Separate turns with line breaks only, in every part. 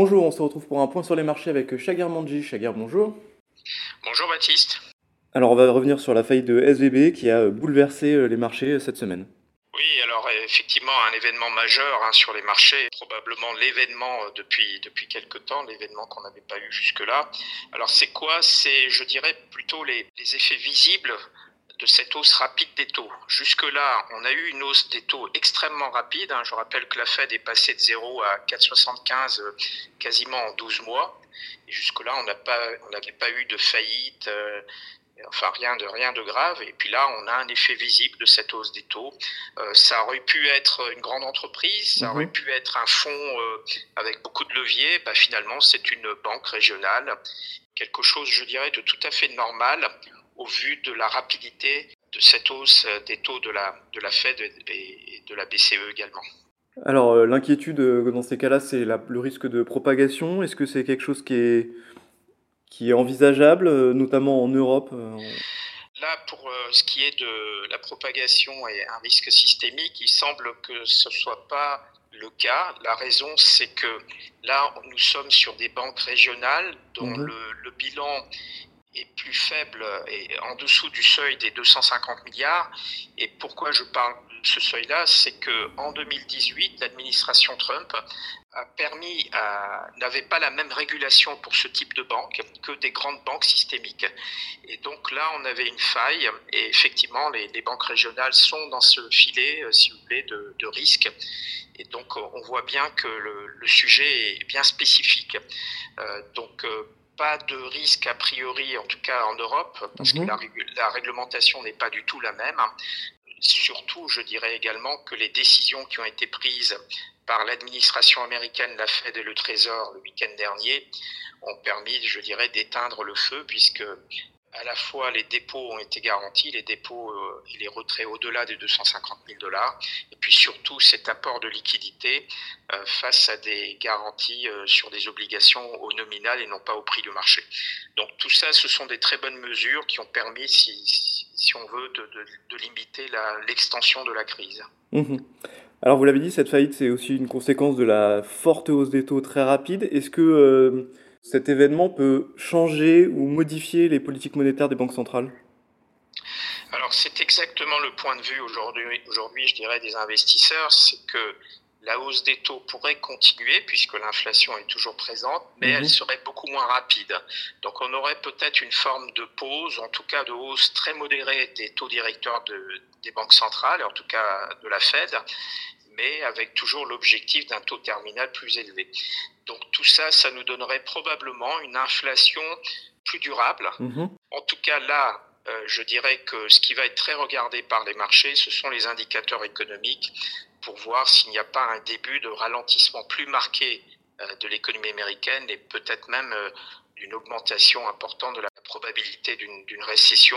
Bonjour, on se retrouve pour un point sur les marchés avec Chagar Manji. Chagar, bonjour.
Bonjour Baptiste.
Alors on va revenir sur la faillite de SVB qui a bouleversé les marchés cette semaine.
Oui, alors effectivement, un événement majeur hein, sur les marchés, probablement l'événement euh, depuis, depuis quelque temps, l'événement qu'on n'avait pas eu jusque-là. Alors c'est quoi? C'est, je dirais, plutôt les, les effets visibles de cette hausse rapide des taux. Jusque-là, on a eu une hausse des taux extrêmement rapide. Hein. Je rappelle que la Fed est passée de 0 à 4,75 euh, quasiment en 12 mois. Et jusque-là, on n'avait pas, eu de faillite, euh, enfin rien de, rien de grave. Et puis là, on a un effet visible de cette hausse des taux. Euh, ça aurait pu être une grande entreprise, ça aurait mhm. pu être un fonds avec beaucoup de leviers. Bah, finalement, c'est une banque régionale. Quelque chose, je dirais, de tout à fait normal au vu de la rapidité de cette hausse des taux de la, de la Fed et de la BCE également.
Alors euh, l'inquiétude euh, dans ces cas-là, c'est le risque de propagation. Est-ce que c'est quelque chose qui est, qui est envisageable, euh, notamment en Europe
Là, pour ce qui est de la propagation et un risque systémique, il semble que ce ne soit pas le cas. La raison, c'est que là, nous sommes sur des banques régionales dont mhm. le, le, bilan est plus faible et en dessous du seuil des 250 milliards. Et pourquoi je parle de ce seuil-là? C'est que en 2018, l'administration Trump n'avait pas la même régulation pour ce type de banque que des grandes banques systémiques. Et donc là, on avait une faille, et effectivement, les, banques régionales sont dans ce filet, euh, si vous voulez, de, risque. Et donc, on voit bien que le, le sujet est bien spécifique. Euh, donc, euh, pas de risque a priori, en tout cas en Europe, parce que mhm. la, réglementation n'est pas du tout la même. Surtout, je dirais également que les décisions qui ont été prises par l'administration américaine, la Fed et le Trésor le week-end dernier ont permis, je dirais, d'éteindre le feu, puisque à la fois les dépôts ont été garantis, les dépôts euh, et les retraits au-delà des 250 000 dollars, et puis surtout cet apport de liquidité euh, face à des garanties euh, sur des obligations au nominal et non pas au prix du marché. Donc tout ça, ce sont des très bonnes mesures qui ont permis, si, on veut, de limiter l'extension de la crise.
Mmh Alors vous l'avez dit, cette faillite, c'est aussi une conséquence de la forte hausse des taux très rapide. Est-ce que cet événement peut changer ou modifier les politiques monétaires des banques centrales?
Alors c'est exactement le point de vue aujourd'hui, aujourd'hui je dirais, des investisseurs, c'est que la hausse des taux pourrait continuer puisque l'inflation est toujours présente, mais elle mhm. serait beaucoup moins rapide. Donc on aurait peut-être une forme de pause, en tout cas de hausse très modérée des taux directeurs de, des banques centrales, en tout cas de la Fed, mais avec toujours l'objectif d'un taux terminal plus élevé. Donc tout ça, ça nous donnerait probablement une inflation plus durable. Mhm. En tout cas, là, euh, je dirais que ce qui va être très regardé par les marchés, ce sont les indicateurs économiques pour voir s'il n'y a pas un début de ralentissement plus marqué euh, de l'économie américaine et peut-être même euh, d'une augmentation importante de la probabilité d'une récession.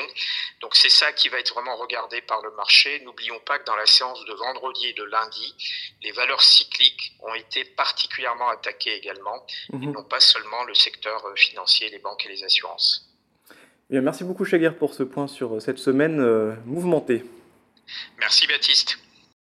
Donc c'est ça qui va être vraiment regardé par le marché. N'oublions pas que dans la séance de vendredi et de lundi, les valeurs cycliques ont été particulièrement attaquées également, et mhm. non pas seulement le secteur euh, financier, les banques et les assurances.
Bien, merci beaucoup Chaguer pour ce point sur euh, cette semaine euh, mouvementée.
Merci Baptiste.